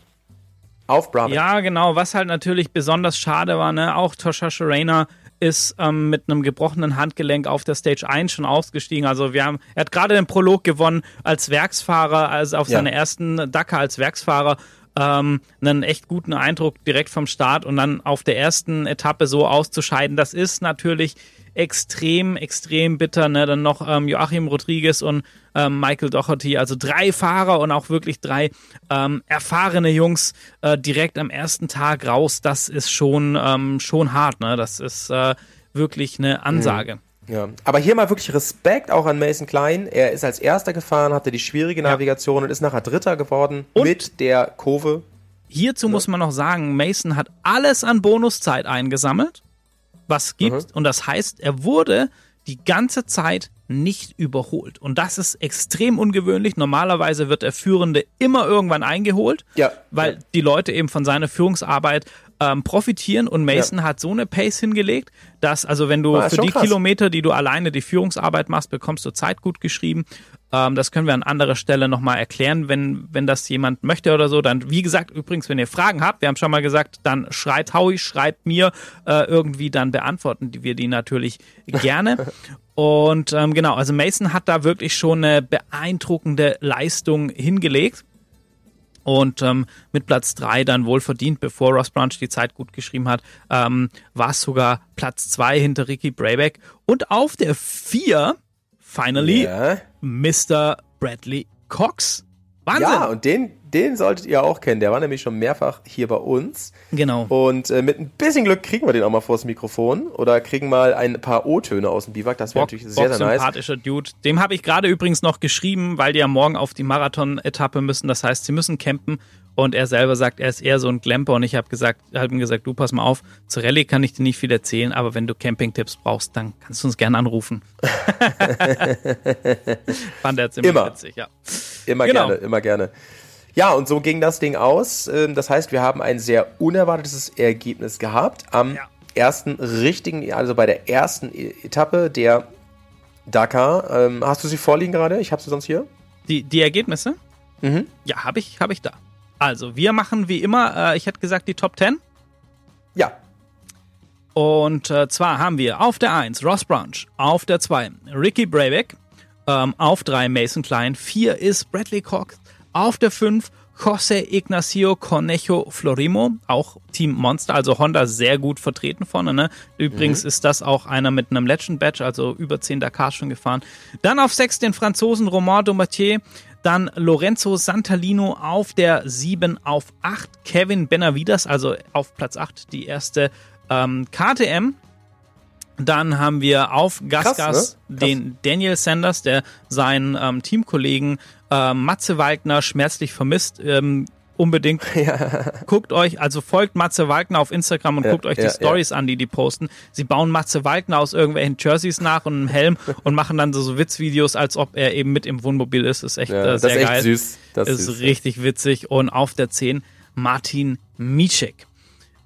[SPEAKER 2] auf Brabeck.
[SPEAKER 3] Ja, genau. Was halt natürlich besonders schade war, ne, auch Tosha Sharena ist ähm, mit einem gebrochenen Handgelenk auf der Stage 1 schon ausgestiegen. Also wir haben, er hat gerade den Prolog gewonnen als Werksfahrer, also auf
[SPEAKER 2] Ja.
[SPEAKER 3] seiner ersten Dakar als Werksfahrer. Ähm, einen echt guten Eindruck direkt vom Start und dann auf der ersten Etappe so auszuscheiden, das ist natürlich extrem, extrem bitter. Ne? Dann noch ähm, Joachim Rodriguez und ähm, Michael Doherty, also drei Fahrer und auch wirklich drei ähm, erfahrene Jungs äh, direkt am ersten Tag raus. Das ist schon, ähm, schon hart. Ne? Das ist äh, wirklich eine Ansage.
[SPEAKER 2] Ja, aber hier mal wirklich Respekt auch an Mason Klein. Er ist als erster gefahren, hatte die schwierige Navigation und ist nachher Dritter geworden
[SPEAKER 3] Und-
[SPEAKER 2] mit der Kurve.
[SPEAKER 3] Hierzu muss man noch sagen, Mason hat alles an Bonuszeit eingesammelt, was gibt. Und das heißt, er wurde die ganze Zeit nicht überholt. Und das ist extrem ungewöhnlich. Normalerweise wird der Führende immer irgendwann eingeholt,
[SPEAKER 2] Ja.
[SPEAKER 3] weil
[SPEAKER 2] Ja.
[SPEAKER 3] die Leute eben von seiner Führungsarbeit ähm, profitieren. Und Mason hat so eine Pace hingelegt, dass, also wenn du
[SPEAKER 2] Ah, ist
[SPEAKER 3] für die
[SPEAKER 2] krass.
[SPEAKER 3] Kilometer, die du alleine die Führungsarbeit machst, bekommst du Zeit gut geschrieben. Ähm, das können wir an anderer Stelle nochmal erklären, wenn, wenn das jemand möchte oder so. Dann, wie gesagt, übrigens, wenn ihr Fragen habt, wir haben schon mal gesagt, dann schreit Howie, schreibt mir äh, irgendwie, dann beantworten wir die natürlich gerne. (laughs) Und ähm, genau, also Mason hat da wirklich schon eine beeindruckende Leistung hingelegt. Und ähm, mit Platz drei dann wohl verdient, bevor Ross Branch die Zeit gut geschrieben hat, ähm, war es sogar Platz zwei hinter Ricky Brayback. Und auf der vier, finally,
[SPEAKER 2] Ja.
[SPEAKER 3] Mr. Bradley Cox. Wahnsinn!
[SPEAKER 2] ja, und den, den solltet ihr auch kennen. Der war nämlich schon mehrfach hier bei uns.
[SPEAKER 3] genau.
[SPEAKER 2] Und äh, mit ein bisschen Glück kriegen wir den auch mal vors Mikrofon oder kriegen mal ein paar O-Töne aus dem Biwak. Das wäre natürlich sehr,
[SPEAKER 3] Bock
[SPEAKER 2] sehr nice.
[SPEAKER 3] sympathischer Dude. Dem habe ich gerade übrigens noch geschrieben, weil die ja morgen auf die Marathon-Etappe müssen. Das heißt, sie müssen campen. Und er selber sagt, er ist eher so ein Glamper. Und ich habe gesagt, hab ihm gesagt, du pass mal auf, zur Rallye kann ich dir nicht viel erzählen, aber wenn du Campingtipps brauchst, dann kannst du uns gerne anrufen. (laughs) Fand er ziemlich
[SPEAKER 2] Immer.
[SPEAKER 3] witzig, ja.
[SPEAKER 2] Immer
[SPEAKER 3] Genau.
[SPEAKER 2] gerne, immer gerne. Ja, und so ging das Ding aus. Ähm, Das heißt, wir haben ein sehr unerwartetes Ergebnis gehabt am
[SPEAKER 3] Ja.
[SPEAKER 2] ersten richtigen, also bei der ersten E- Etappe der Dakar. Ähm, Hast du sie vorliegen gerade? Ich habe sie sonst hier.
[SPEAKER 3] Die, die Ergebnisse?
[SPEAKER 2] Mhm.
[SPEAKER 3] Ja, habe ich, hab ich da. Also, wir machen wie immer, äh, ich hätte gesagt, die Top 10.
[SPEAKER 2] Ja,
[SPEAKER 3] Und äh, zwar haben wir auf der 1 Ross Branch, auf der 2 Ricky Brayback, ähm, auf 3 Mason Klein, 4 ist Bradley Cox, auf der 5 José Ignacio Cornejo Florimo, auch Team Monster, also Honda sehr gut vertreten vorne. Ne? Übrigens ist das auch einer mit einem Legend Badge, also über 10 Dakar schon gefahren. Dann auf 6 den Franzosen Romain Domatier, dann Lorenzo Santalino auf der 7 auf 8, Kevin Benavides, also auf Platz 8 die erste ähm, KTM. Dann haben wir auf Gasgas
[SPEAKER 2] Krass, ne?
[SPEAKER 3] Den Daniel Sanders, der seinen ähm, Teamkollegen ähm, Matze Waldner schmerzlich vermisst. Ähm, unbedingt (laughs) guckt euch, also folgt Matze Waldner auf Instagram und
[SPEAKER 2] Ja,
[SPEAKER 3] guckt euch die
[SPEAKER 2] ja,
[SPEAKER 3] Stories an, die die posten. Sie bauen Matze Waldner aus irgendwelchen Jerseys nach und einem Helm (laughs) und machen dann so, so Witzvideos, als ob er eben mit im Wohnmobil ist. Ist echt
[SPEAKER 2] ja
[SPEAKER 3] äh,
[SPEAKER 2] das
[SPEAKER 3] sehr
[SPEAKER 2] ist echt
[SPEAKER 3] geil.
[SPEAKER 2] süß. Das
[SPEAKER 3] ist
[SPEAKER 2] süß.
[SPEAKER 3] richtig witzig. Und auf der 10 Martin Micek.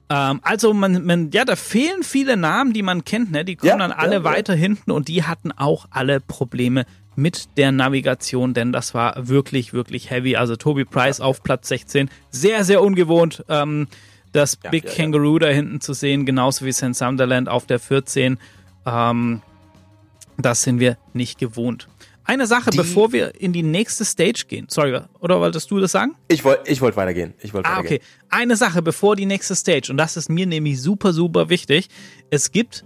[SPEAKER 3] Ähm, also man, man, ja, da fehlen viele Namen, die man kennt, ne? Die kommen
[SPEAKER 2] Ja,
[SPEAKER 3] dann alle
[SPEAKER 2] ja, ja.
[SPEAKER 3] weiter hinten und die hatten auch alle Probleme mit der Navigation, denn das war wirklich, wirklich heavy. Also Toby Price auf Platz 16, sehr, sehr ungewohnt, ähm, das Big
[SPEAKER 2] ja, ja.
[SPEAKER 3] Kangaroo da hinten zu sehen, genauso wie St. Sunderland auf der 14. Ähm, das sind wir nicht gewohnt. Eine Sache,
[SPEAKER 2] Die-
[SPEAKER 3] bevor wir in die nächste Stage gehen. Sorry, oder wolltest du das sagen?
[SPEAKER 2] Ich wollte ich wollt weitergehen. Ich wollte
[SPEAKER 3] Ah,
[SPEAKER 2] weitergehen.
[SPEAKER 3] okay. Eine Sache bevor die nächste Stage. Und das ist mir nämlich super, super wichtig. Es gibt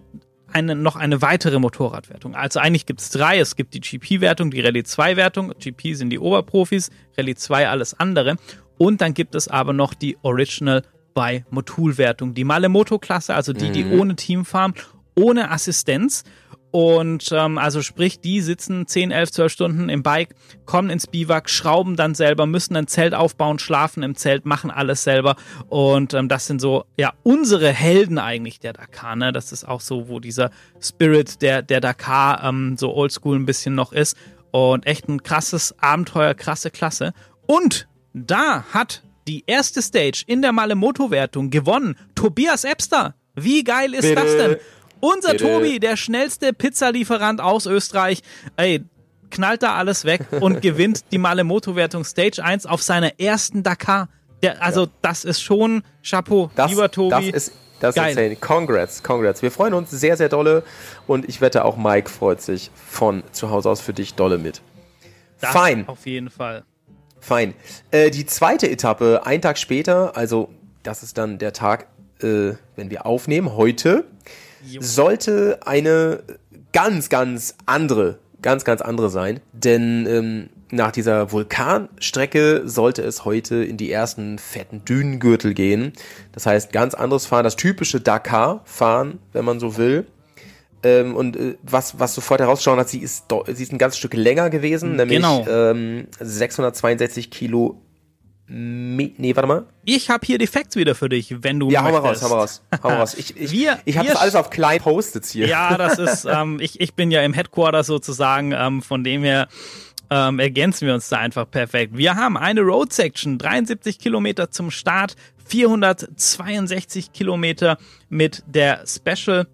[SPEAKER 3] eine, noch eine weitere Motorradwertung. Also eigentlich gibt es drei. Es gibt die GP-Wertung, die Rallye 2-Wertung. GP sind die Oberprofis, Rallye 2 alles andere. Und dann gibt es aber noch die Original by Motul-Wertung. Die Malemoto-Klasse, also die, die ohne Team fahren, ohne Assistenz. Und ähm, also sprich, die sitzen 10, 11, 12 Stunden im Bike, kommen ins Biwak, schrauben dann selber, müssen ein Zelt aufbauen, schlafen im Zelt, machen alles selber. Und ähm, das sind so, ja, unsere Helden eigentlich der Dakar. Ne? Das ist auch so, wo dieser Spirit der, der Dakar ähm, so oldschool ein bisschen noch ist. Und echt ein krasses Abenteuer, krasse Klasse. Und da hat die erste Stage in der Malemoto-Wertung gewonnen. Tobias Epster. Wie geil ist
[SPEAKER 2] Bitte.
[SPEAKER 3] das denn? Unser. Tobi, der schnellste Pizzalieferant aus Österreich, ey, knallt da alles weg und (laughs) gewinnt die Malemoto-Wertung Stage 1 auf seiner ersten Dakar. Der, also, das ist schon Chapeau,
[SPEAKER 2] Das,
[SPEAKER 3] lieber Tobi.
[SPEAKER 2] das ist, das ist insane. Congrats, congrats. Wir freuen uns sehr, sehr dolle und ich wette auch Mike freut sich von zu Hause aus für dich dolle mit.
[SPEAKER 3] das
[SPEAKER 2] Fein.
[SPEAKER 3] Auf jeden Fall.
[SPEAKER 2] Fein. Äh, die zweite Etappe, ein Tag später, also das ist dann der Tag, äh, wenn wir aufnehmen, heute. Sollte eine ganz, ganz andere, ganz, ganz andere sein. Denn ähm, nach dieser Vulkanstrecke sollte es heute in die ersten fetten Dünengürtel gehen. Das heißt, ganz anderes Fahren, das typische Dakar-Fahren, wenn man so will. Ähm, und äh, was, was sofort herausgeschaut hat, sie ist, sie ist ein ganz Stück länger gewesen, nämlich
[SPEAKER 3] Genau.
[SPEAKER 2] ähm, 662 Kilo. Nee, warte mal.
[SPEAKER 3] Ich habe hier die Facts wieder für dich, wenn du
[SPEAKER 2] Ja, hau mal raus, hau mal raus. Hau mal raus. Ich, ich,
[SPEAKER 3] Wir-
[SPEAKER 2] ich habe das alles auf klein Post-its hier.
[SPEAKER 3] Ja, das ist, (laughs) ähm, ich, ich bin ja im Headquarter sozusagen, ähm, von dem her ähm, ergänzen wir uns da einfach perfekt. Wir haben eine Road Section, 73 Kilometer zum Start, 462 Kilometer mit der Special.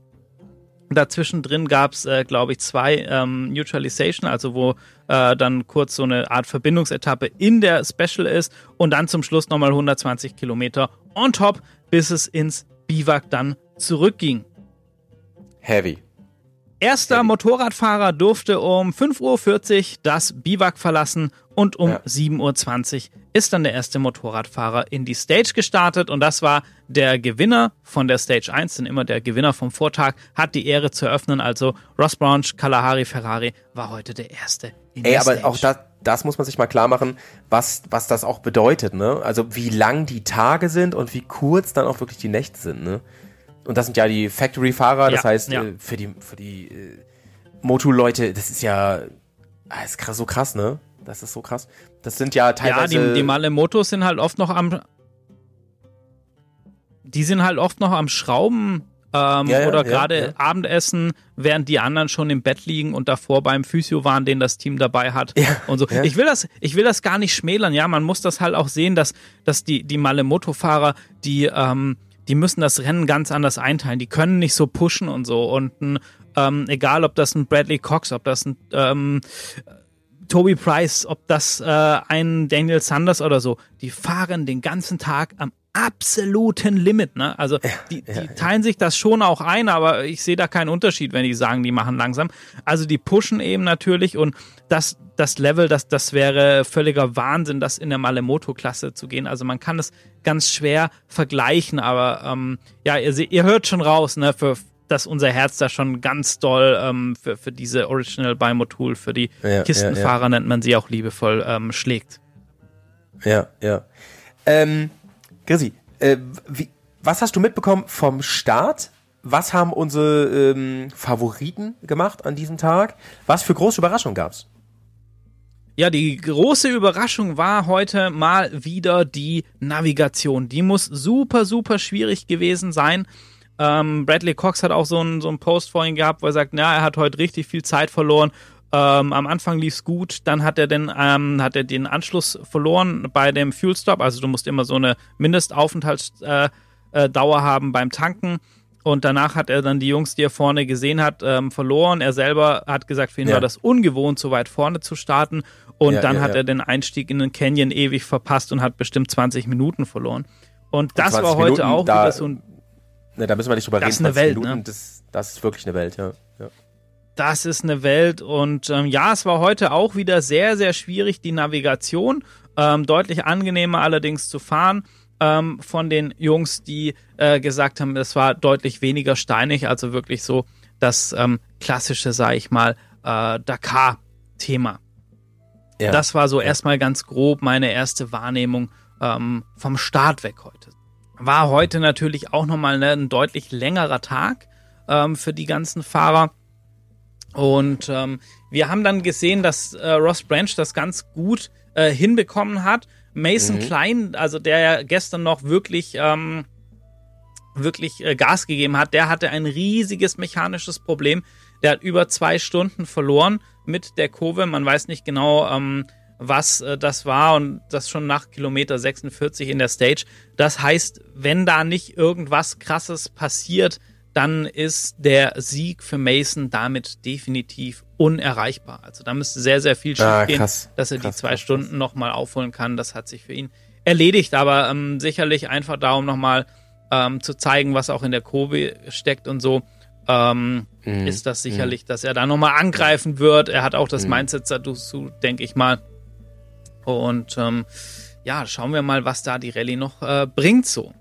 [SPEAKER 3] Dazwischen drin gab's, äh, glaube ich, zwei ähm, Neutralization, also wo äh, dann kurz so eine Art Verbindungsetappe in der Special ist und dann zum Schluss nochmal 120 Kilometer on top, bis es ins Biwak dann zurückging.
[SPEAKER 2] Heavy.
[SPEAKER 3] Erster Motorradfahrer durfte um 5.40 Uhr das Biwak verlassen und um
[SPEAKER 2] Ja.
[SPEAKER 3] 7.20 Uhr ist dann der erste Motorradfahrer in die Stage gestartet und das war der Gewinner von der Stage 1, denn immer der Gewinner vom Vortag hat die Ehre zu eröffnen. Also Ross Brown, Kalahari, Ferrari war heute der erste in
[SPEAKER 2] Ey,
[SPEAKER 3] der
[SPEAKER 2] aber
[SPEAKER 3] Stage.
[SPEAKER 2] auch das, das muss man sich mal klar machen, was, was das auch bedeutet, ne? Also wie lang die Tage sind und wie kurz dann auch wirklich die Nächte sind, ne? Und das sind ja die Factory-Fahrer, das
[SPEAKER 3] Ja,
[SPEAKER 2] heißt,
[SPEAKER 3] ja.
[SPEAKER 2] äh, für die, für die äh, Motu-Leute, das ist ja ah, ist krass, so krass, ne? Das ist so krass. Das sind ja
[SPEAKER 3] Ja,
[SPEAKER 2] teilweise.
[SPEAKER 3] die, die Malemotos sind halt oft noch am. Die sind halt oft noch am Schrauben ähm,
[SPEAKER 2] Ja, ja,
[SPEAKER 3] oder
[SPEAKER 2] ja,
[SPEAKER 3] gerade
[SPEAKER 2] ja.
[SPEAKER 3] Abendessen, während die anderen schon im Bett liegen und davor beim Physio waren, den das Team dabei hat.
[SPEAKER 2] Ja,
[SPEAKER 3] und so.
[SPEAKER 2] ja.
[SPEAKER 3] Ich will das, ich will das gar nicht schmälern, ja. Man muss das halt auch sehen, dass, dass die, die Malemoto-Fahrer, die, ähm, die müssen das Rennen ganz anders einteilen. Die können nicht so pushen und so. Und ähm, egal ob das ein Bradley Cox, ob das ein ähm, Toby Price, ob das äh, ein Daniel Sanders oder so, die fahren den ganzen Tag am absoluten Limit. Ne? Also die, die teilen sich das schon auch ein, aber ich sehe da keinen Unterschied, wenn die sagen, die machen langsam. Also die pushen eben natürlich und das, das Level, das, das wäre völliger Wahnsinn, das in der Malemoto-Klasse zu gehen. Also man kann es ganz schwer vergleichen, aber ähm, ja, ihr, ihr hört schon raus, ne, für dass unser Herz da schon ganz doll ähm, für, für diese Original Bimotool, für die
[SPEAKER 2] Ja, ja,
[SPEAKER 3] Kistenfahrer nennt man sie auch liebevoll, ähm, schlägt.
[SPEAKER 2] Ja, ja. Ähm, Grisi, äh, wie, was hast du mitbekommen vom Start? Was haben unsere ähm, Favoriten gemacht an diesem Tag? Was für große Überraschungen gab's?
[SPEAKER 3] Ja, die große Überraschung war heute mal wieder die Navigation. Die muss super, super schwierig gewesen sein. Ähm, Bradley Cox hat auch so einen, so einen Post vorhin gehabt, wo er sagt, ja, er hat heute richtig viel Zeit verloren. Ähm, am Anfang lief's gut, dann hat er den, ähm, hat er den Anschluss verloren bei dem Fuel Stop. Also du musst immer so eine Mindestaufenthaltsdauer äh, äh, haben beim Tanken. Und danach hat er dann die Jungs, die er vorne gesehen hat, ähm, verloren. Er selber hat gesagt, für ihn
[SPEAKER 2] Ja.
[SPEAKER 3] war das ungewohnt, so weit vorne zu starten. Und
[SPEAKER 2] Ja,
[SPEAKER 3] dann
[SPEAKER 2] ja,
[SPEAKER 3] hat er den Einstieg in den Canyon ewig verpasst und hat bestimmt 20 Minuten verloren. Und das
[SPEAKER 2] 20
[SPEAKER 3] war heute
[SPEAKER 2] Minuten,
[SPEAKER 3] auch
[SPEAKER 2] da-
[SPEAKER 3] wieder so ein
[SPEAKER 2] Ne, da müssen wir nicht drüber
[SPEAKER 3] Das
[SPEAKER 2] reden.
[SPEAKER 3] ist eine
[SPEAKER 2] 20
[SPEAKER 3] Welt,
[SPEAKER 2] Minuten,
[SPEAKER 3] ne?
[SPEAKER 2] das, das ist wirklich eine Welt, ja. ja.
[SPEAKER 3] das ist eine Welt. Und ähm, ja, es war heute auch wieder sehr, sehr schwierig, die Navigation. Ähm, deutlich angenehmer allerdings zu fahren ähm, von den Jungs, die äh, gesagt haben, es war deutlich weniger steinig, also wirklich so das ähm, klassische, sag ich mal, äh, Dakar-Thema.
[SPEAKER 2] ja.
[SPEAKER 3] Das war so erstmal ganz grob meine erste Wahrnehmung ähm, vom Start weg heute. War heute natürlich auch nochmal ne, ein deutlich längerer Tag ähm, für die ganzen Fahrer. Und ähm, wir haben dann gesehen, dass äh, Ross Branch das ganz gut äh, hinbekommen hat. Mason Klein, also der ja gestern noch wirklich, ähm, wirklich äh, Gas gegeben hat, der hatte ein riesiges mechanisches Problem. Der hat über zwei Stunden verloren mit der Kurve. Man weiß nicht genau, ähm, was äh, das war und das schon nach Kilometer 46 in der Stage. Das heißt, wenn da nicht irgendwas Krasses passiert, dann ist der Sieg für Mason damit definitiv unerreichbar. Also da müsste sehr, sehr viel schief
[SPEAKER 2] Ah,
[SPEAKER 3] gehen, dass er
[SPEAKER 2] Krass,
[SPEAKER 3] die zwei
[SPEAKER 2] krass,
[SPEAKER 3] Stunden nochmal aufholen kann. Das hat sich für ihn erledigt, aber ähm, sicherlich einfach darum nochmal ähm, zu zeigen, was auch in der Kurve steckt und so. Ähm,
[SPEAKER 2] Mhm.
[SPEAKER 3] ist das sicherlich, dass er da nochmal angreifen wird. Er hat auch das Mindset dazu, denke ich mal. Und ähm, ja, schauen wir mal, was da die Rallye noch äh, bringt so.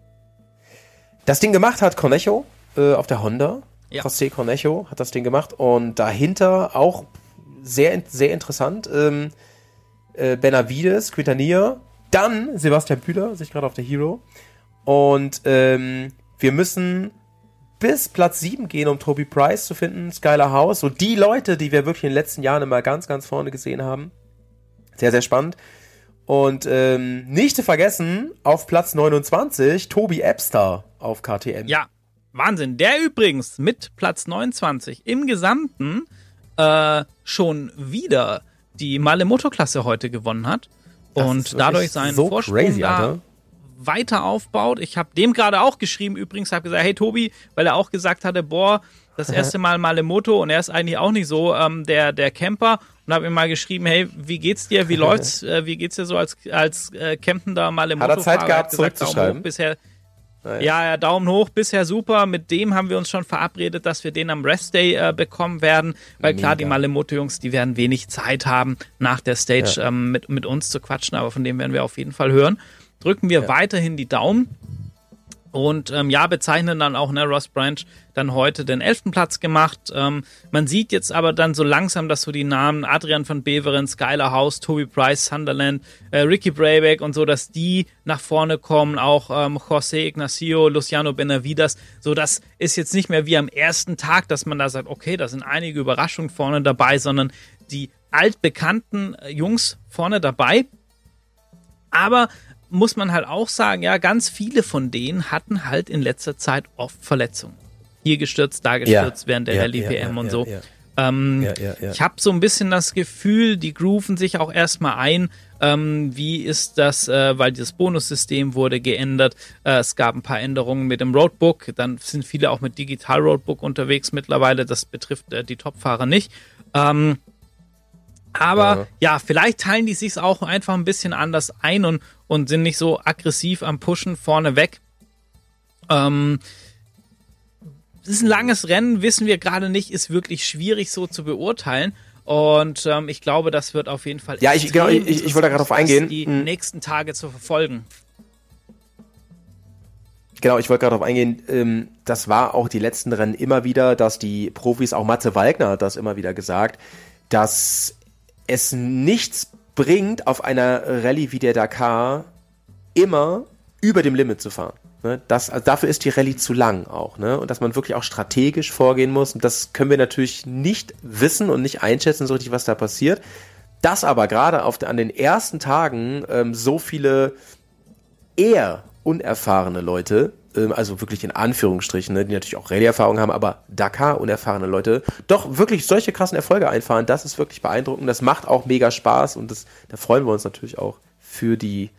[SPEAKER 2] Das Ding gemacht hat Cornejo äh, auf der Honda.
[SPEAKER 3] Ja.
[SPEAKER 2] José Cornejo hat das Ding gemacht. Und dahinter auch sehr, sehr interessant. Ähm, äh, Benavides, Quintanier, dann Sebastian Bühler, sich gerade auf der Hero. Und ähm, wir müssen bis Platz 7 gehen, um Toby Price zu finden, Skylar House. So die Leute, die wir wirklich in den letzten Jahren immer ganz, ganz vorne gesehen haben. Sehr, sehr spannend. Und ähm, nicht zu vergessen, auf Platz 29 Tobi Epster auf KTM.
[SPEAKER 3] Ja, Wahnsinn. Der übrigens mit Platz 29 im Gesamten äh, schon wieder die Malemoto-Klasse heute gewonnen hat.
[SPEAKER 2] Das
[SPEAKER 3] und dadurch seinen
[SPEAKER 2] so
[SPEAKER 3] Vorsprung
[SPEAKER 2] crazy,
[SPEAKER 3] da. Weiter aufbaut. Ich habe dem gerade auch geschrieben, übrigens, habe gesagt, hey Tobi, weil er auch gesagt hatte, boah, das (laughs) erste Mal Malemoto und er ist eigentlich auch nicht so ähm, der, der Camper und habe ihm mal geschrieben, hey, wie geht's dir, wie (laughs) läuft's, äh, wie geht's dir so als, als äh, campender Malemoto?
[SPEAKER 2] Hat er Zeit gehabt, zurückzuschreiben?
[SPEAKER 3] Bisher, ja, ja, Daumen hoch, bisher super. Mit dem haben wir uns schon verabredet, dass wir den am Rest Day äh, bekommen werden, weil klar, die
[SPEAKER 2] Mega.
[SPEAKER 3] Malemoto-Jungs, die werden wenig Zeit haben, nach der Stage ähm, mit, mit uns zu quatschen, aber von dem werden wir auf jeden Fall hören. Drücken wir weiterhin die Daumen. Und ähm, ja, bezeichnen dann auch, ne, Ross Branch dann heute den elften Platz gemacht. Ähm, man sieht jetzt aber dann so langsam, dass so die Namen Adrian von Beveren, Skylar House, Toby Price, Sunderland, äh, Ricky Brayback und so, dass die nach vorne kommen, auch ähm, José Ignacio, Luciano Benavidas. So, das ist jetzt nicht mehr wie am ersten Tag, dass man da sagt, okay, da sind einige Überraschungen vorne dabei, sondern die altbekannten äh, Jungs vorne dabei. Aber muss man halt auch sagen, ja, ganz viele von denen hatten halt in letzter Zeit oft Verletzungen. Hier gestürzt, da gestürzt während der
[SPEAKER 2] Ja,
[SPEAKER 3] Rallye
[SPEAKER 2] ja,
[SPEAKER 3] WM
[SPEAKER 2] ja,
[SPEAKER 3] und
[SPEAKER 2] ja,
[SPEAKER 3] so.
[SPEAKER 2] ja.
[SPEAKER 3] Ähm,
[SPEAKER 2] Ja, ja, ja.
[SPEAKER 3] Ich habe so ein bisschen das Gefühl, die grooven sich auch erstmal ein. Ähm, wie ist das, äh, weil dieses Bonussystem wurde geändert. Äh, es gab ein paar Änderungen mit dem Roadbook. Dann sind viele auch mit Digital Roadbook unterwegs mittlerweile. Das betrifft äh, die Topfahrer nicht. Ähm, aber ja, vielleicht teilen die sich auch einfach ein bisschen anders ein und, und sind nicht so aggressiv am Pushen vorne weg. Ähm, es ist ein langes Rennen, wissen wir gerade nicht, ist wirklich schwierig so zu beurteilen. Und ähm, ich glaube, das wird auf jeden Fall.
[SPEAKER 2] Ja, ich- genau,
[SPEAKER 3] extrem
[SPEAKER 2] ich- ich wollte da gerade drauf eingehen.
[SPEAKER 3] Die
[SPEAKER 2] Mhm.
[SPEAKER 3] nächsten Tage zu verfolgen.
[SPEAKER 2] Genau, ich wollte gerade darauf eingehen, ähm, das war auch die letzten Rennen immer wieder, dass die Profis, auch Matze Wagner hat das immer wieder gesagt, dass es nichts bringt, auf einer Rallye wie der Dakar immer über dem Limit zu fahren. Ne? Das, also dafür ist die Rallye zu lang auch. Ne? Und dass man wirklich auch strategisch vorgehen muss. Und das können wir natürlich nicht wissen und nicht einschätzen, so richtig, was da passiert. Dass aber gerade an den ersten Tagen ähm, so viele eher unerfahrene Leute, also wirklich in Anführungsstrichen, ne, die natürlich auch Rallye-Erfahrung haben, aber Dakar unerfahrene Leute, doch wirklich solche krassen Erfolge einfahren, das ist wirklich beeindruckend. Das macht auch mega Spaß und das, da freuen wir uns natürlich auch für die,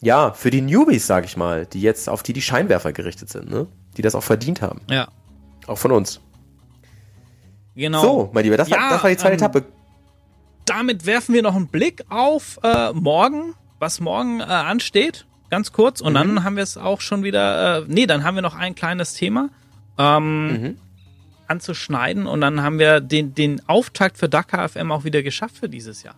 [SPEAKER 2] ja, für die Newbies, sag ich mal, die jetzt, auf die die Scheinwerfer gerichtet sind, ne? Die das auch verdient haben.
[SPEAKER 3] Ja,
[SPEAKER 2] Auch von uns.
[SPEAKER 3] genau.
[SPEAKER 2] So, mein Lieber, das, war,
[SPEAKER 3] Ja,
[SPEAKER 2] das war die zweite
[SPEAKER 3] ähm,
[SPEAKER 2] Etappe.
[SPEAKER 3] damit werfen wir noch einen Blick auf äh, morgen, was morgen äh, ansteht, ganz kurz. Und
[SPEAKER 2] Mhm.
[SPEAKER 3] dann haben wir es auch schon wieder, äh, nee, dann haben wir noch ein kleines Thema ähm,
[SPEAKER 2] Mhm.
[SPEAKER 3] anzuschneiden und dann haben wir den, den Auftakt für Dakar FM auch wieder geschafft für dieses Jahr.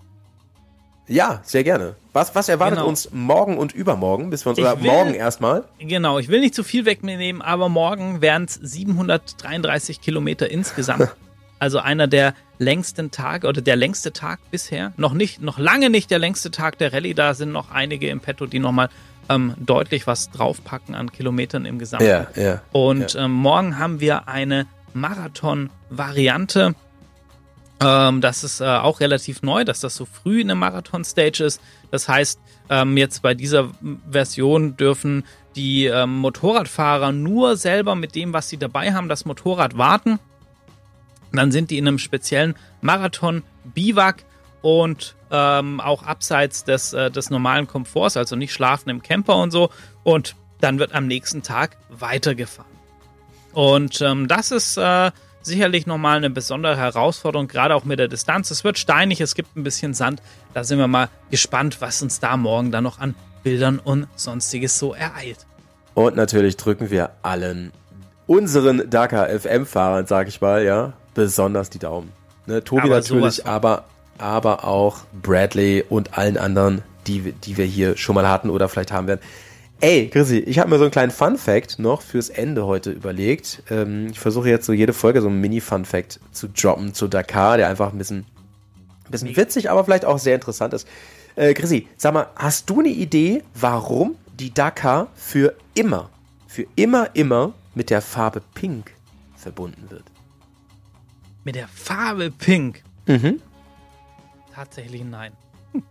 [SPEAKER 2] Ja, sehr gerne. Was, was erwartet
[SPEAKER 3] Genau.
[SPEAKER 2] uns morgen und übermorgen, bis wir uns,
[SPEAKER 3] Ich
[SPEAKER 2] oder
[SPEAKER 3] will-
[SPEAKER 2] morgen erstmal?
[SPEAKER 3] Genau, ich will nicht zu viel wegnehmen, aber morgen wären es 733 Kilometer insgesamt. (laughs) also einer der längsten Tage oder der längste Tag bisher. Noch nicht, noch lange nicht der längste Tag der Rallye. Da sind noch einige im Petto, die nochmal ähm, deutlich was draufpacken an Kilometern im Gesamten.
[SPEAKER 2] Ja, ja.
[SPEAKER 3] Und ähm, morgen haben wir eine Marathon-Variante. Ähm, das ist äh, auch relativ neu, dass das so früh in der Marathon-Stage ist. Das heißt, ähm, jetzt bei dieser Version dürfen die ähm, Motorradfahrer nur selber mit dem, was sie dabei haben, das Motorrad warten. Dann sind die in einem speziellen Marathon-Biwak und ähm, auch abseits des, äh, des normalen Komforts, also nicht schlafen im Camper und so. Und dann wird am nächsten Tag weitergefahren. Und ähm, das ist äh, sicherlich nochmal eine besondere Herausforderung, gerade auch mit der Distanz. Es wird steinig, es gibt ein bisschen Sand. Da sind wir mal gespannt, was uns da morgen dann noch an Bildern und sonstiges so ereilt.
[SPEAKER 2] Und natürlich drücken wir allen unseren Dakar FM-Fahrern, sag ich mal, ja, besonders die Daumen. Ne, Tobi
[SPEAKER 3] Aber
[SPEAKER 2] natürlich, aber, aber auch Bradley und allen anderen, die, die wir hier schon mal hatten oder vielleicht haben werden. Ey, Chrissy, ich habe mir so einen kleinen Fun-Fact noch fürs Ende heute überlegt. Ähm, ich versuche jetzt so jede Folge so einen Mini-Fun-Fact zu droppen zu Dakar, der einfach ein bisschen, ein bisschen witzig, aber vielleicht auch sehr interessant ist. Äh, Chrissy, sag mal, hast du eine Idee, warum die Dakar für immer, für immer, immer mit der Farbe Pink verbunden wird?
[SPEAKER 3] Mit der Farbe Pink.
[SPEAKER 2] Mhm.
[SPEAKER 3] Tatsächlich nein. Hm.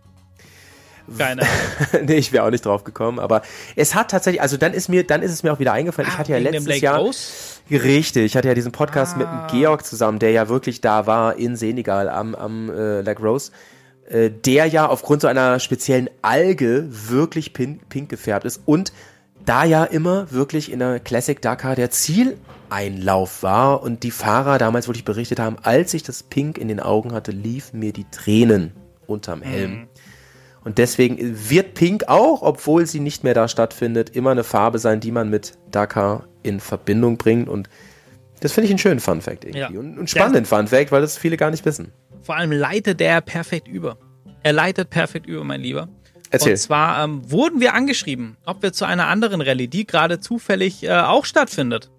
[SPEAKER 3] Keine Ahnung. (laughs)
[SPEAKER 2] nee, ich wäre auch nicht drauf gekommen, aber es hat tatsächlich, also dann ist mir, dann ist es mir auch wieder eingefallen. ich hatte ja
[SPEAKER 3] Ah,
[SPEAKER 2] letztes Jahr,
[SPEAKER 3] Rose?
[SPEAKER 2] richtig, ich hatte ja diesen Podcast mit
[SPEAKER 3] Ah.
[SPEAKER 2] dem Georg zusammen, der ja wirklich da war in Senegal am, am äh, Lake Rose, äh, der ja aufgrund so einer speziellen Alge wirklich pink, pink gefärbt ist und da ja immer wirklich in der Classic Dakar der Zieleinlauf war und die Fahrer damals wirklich berichtet haben, als ich das Pink in den Augen hatte, liefen mir die Tränen unterm Helm. Und deswegen wird Pink auch, obwohl sie nicht mehr da stattfindet, immer eine Farbe sein, die man mit Dakar in Verbindung bringt. Und das finde ich einen schönen Fun Fact irgendwie.
[SPEAKER 3] Ja.
[SPEAKER 2] Und einen spannenden Fun Fact, weil das viele gar nicht wissen.
[SPEAKER 3] Vor allem leitet der perfekt über. Er leitet perfekt über, mein Lieber.
[SPEAKER 2] Erzähl.
[SPEAKER 3] Und zwar ähm, wurden wir angeschrieben, ob wir zu einer anderen Rallye, die gerade zufällig äh, auch stattfindet,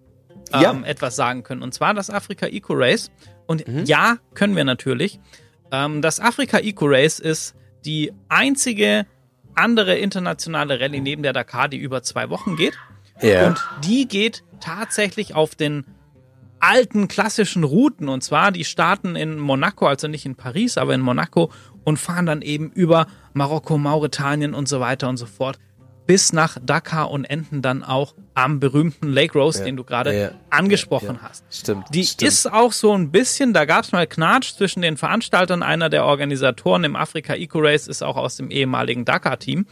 [SPEAKER 3] ähm,
[SPEAKER 2] Ja.
[SPEAKER 3] etwas sagen können. Und zwar das Afrika Eco Race. Und
[SPEAKER 2] Mhm.
[SPEAKER 3] ja, können wir natürlich. Ähm, das Afrika Eco Race ist die einzige andere internationale Rallye neben der Dakar, die über zwei Wochen geht.
[SPEAKER 2] Ja.
[SPEAKER 3] Und die geht tatsächlich auf den alten klassischen Routen. Und zwar, die starten in Monaco, also nicht in Paris, aber in Monaco und fahren dann eben über Marokko, Mauretanien und so weiter und so fort bis nach Dakar und enden dann auch am berühmten Lake Rose,
[SPEAKER 2] Ja,
[SPEAKER 3] den du gerade
[SPEAKER 2] ja,
[SPEAKER 3] angesprochen
[SPEAKER 2] ja,
[SPEAKER 3] hast.
[SPEAKER 2] Stimmt.
[SPEAKER 3] Die
[SPEAKER 2] stimmt.
[SPEAKER 3] ist auch so ein bisschen, da gab es mal Knatsch zwischen den Veranstaltern. Einer der Organisatoren im Afrika Eco Race ist auch aus dem ehemaligen Dakar-Team.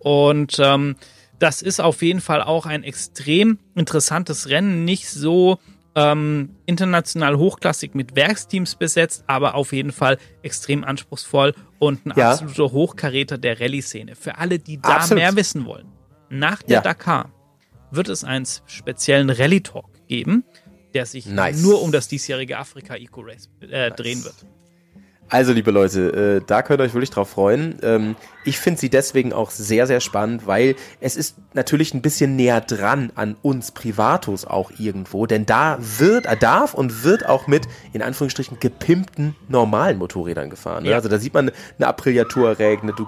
[SPEAKER 3] Und ähm, das ist auf jeden Fall auch ein extrem interessantes Rennen. Nicht so ähm, international hochklassig mit Werksteams besetzt, aber auf jeden Fall extrem anspruchsvoll und ein
[SPEAKER 2] Ja.
[SPEAKER 3] absoluter Hochkaräter der Rallye-Szene. Für alle, die da
[SPEAKER 2] Absolut.
[SPEAKER 3] mehr wissen wollen. Nach der
[SPEAKER 2] Ja.
[SPEAKER 3] Dakar wird es einen speziellen Rallye-Talk geben, der sich
[SPEAKER 2] Nice.
[SPEAKER 3] nur um das diesjährige Afrika Eco Race äh, drehen wird.
[SPEAKER 2] Also, liebe Leute, äh, da könnt ihr euch wirklich drauf freuen. Ähm, ich finde sie deswegen auch sehr, sehr spannend, weil es ist natürlich ein bisschen näher dran an uns Privatos auch irgendwo, denn da wird, er darf und wird auch mit, in Anführungsstrichen, gepimpten normalen Motorrädern gefahren. ne?
[SPEAKER 3] Ja.
[SPEAKER 2] Also da sieht man eine Aprilia Touareg, eine du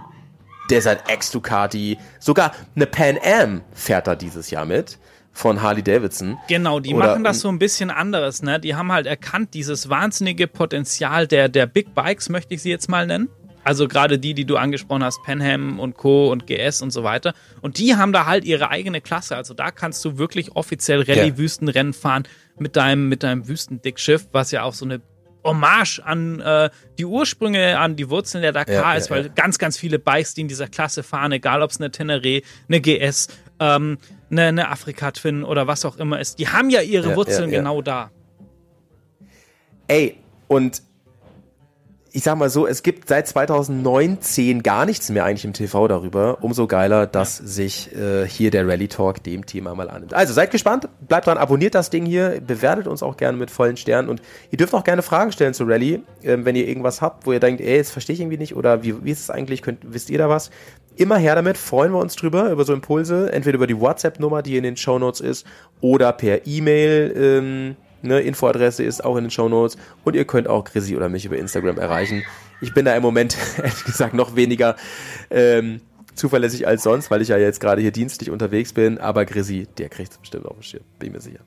[SPEAKER 2] Desert X Ducati, sogar eine Pan Am fährt da dieses Jahr mit von Harley Davidson.
[SPEAKER 3] Genau, die
[SPEAKER 2] Oder-
[SPEAKER 3] machen das so ein bisschen anderes, ne? Die haben halt erkannt, dieses wahnsinnige Potenzial der, der Big Bikes, möchte ich sie jetzt mal nennen. Also gerade die, die du angesprochen hast, Penham und Co. und GS und so weiter. Und die haben da halt ihre eigene Klasse. Also da kannst du wirklich offiziell Rallye-Wüstenrennen fahren mit deinem, mit deinem Wüstendickschiff, was ja auch so eine Hommage an äh, die Ursprünge, an die Wurzeln der Dakar
[SPEAKER 2] Ja, ja,
[SPEAKER 3] ist, weil
[SPEAKER 2] ja.
[SPEAKER 3] ganz, ganz viele Bikes, die in dieser Klasse fahren, egal ob es eine Teneré, eine GS, ähm, eine, eine Afrika Twin oder was auch immer ist, die haben ja ihre
[SPEAKER 2] Ja,
[SPEAKER 3] Wurzeln
[SPEAKER 2] ja.
[SPEAKER 3] genau da.
[SPEAKER 2] Ey, und ich sag mal so, es gibt seit 2019 gar nichts mehr eigentlich im TV darüber. Umso geiler, dass sich äh, hier der Rally Talk dem Thema mal annimmt. Also seid gespannt, bleibt dran, abonniert das Ding hier, bewertet uns auch gerne mit vollen Sternen und ihr dürft auch gerne Fragen stellen zu Rally, ähm, wenn ihr irgendwas habt, wo ihr denkt, ey, das verstehe ich irgendwie nicht oder wie, wie ist es eigentlich, könnt, wisst ihr da was? Immer her damit, freuen wir uns drüber, über so Impulse, entweder über die WhatsApp-Nummer, die in den Shownotes ist, oder per E-Mail, ähm, Ne, Infoadresse ist auch in den Shownotes und ihr könnt auch Chrissy oder mich über Instagram erreichen. Ich bin da im Moment, (laughs) ehrlich gesagt, noch weniger ähm, zuverlässig als sonst, weil ich ja jetzt gerade hier dienstlich unterwegs bin, aber Chrissy, der kriegt es bestimmt auf den Schirm, bin mir sicher.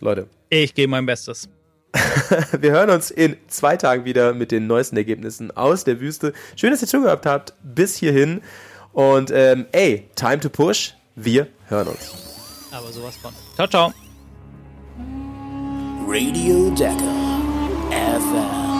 [SPEAKER 2] Leute,
[SPEAKER 3] Ich gebe mein Bestes. (laughs)
[SPEAKER 2] Wir hören uns in zwei Tagen wieder mit den neuesten Ergebnissen aus der Wüste. Schön, dass ihr zugehört habt. Bis hierhin. Und ähm, ey, time to push. Wir hören uns.
[SPEAKER 3] Aber sowas von. Ciao, ciao.
[SPEAKER 1] Radio Decker FM.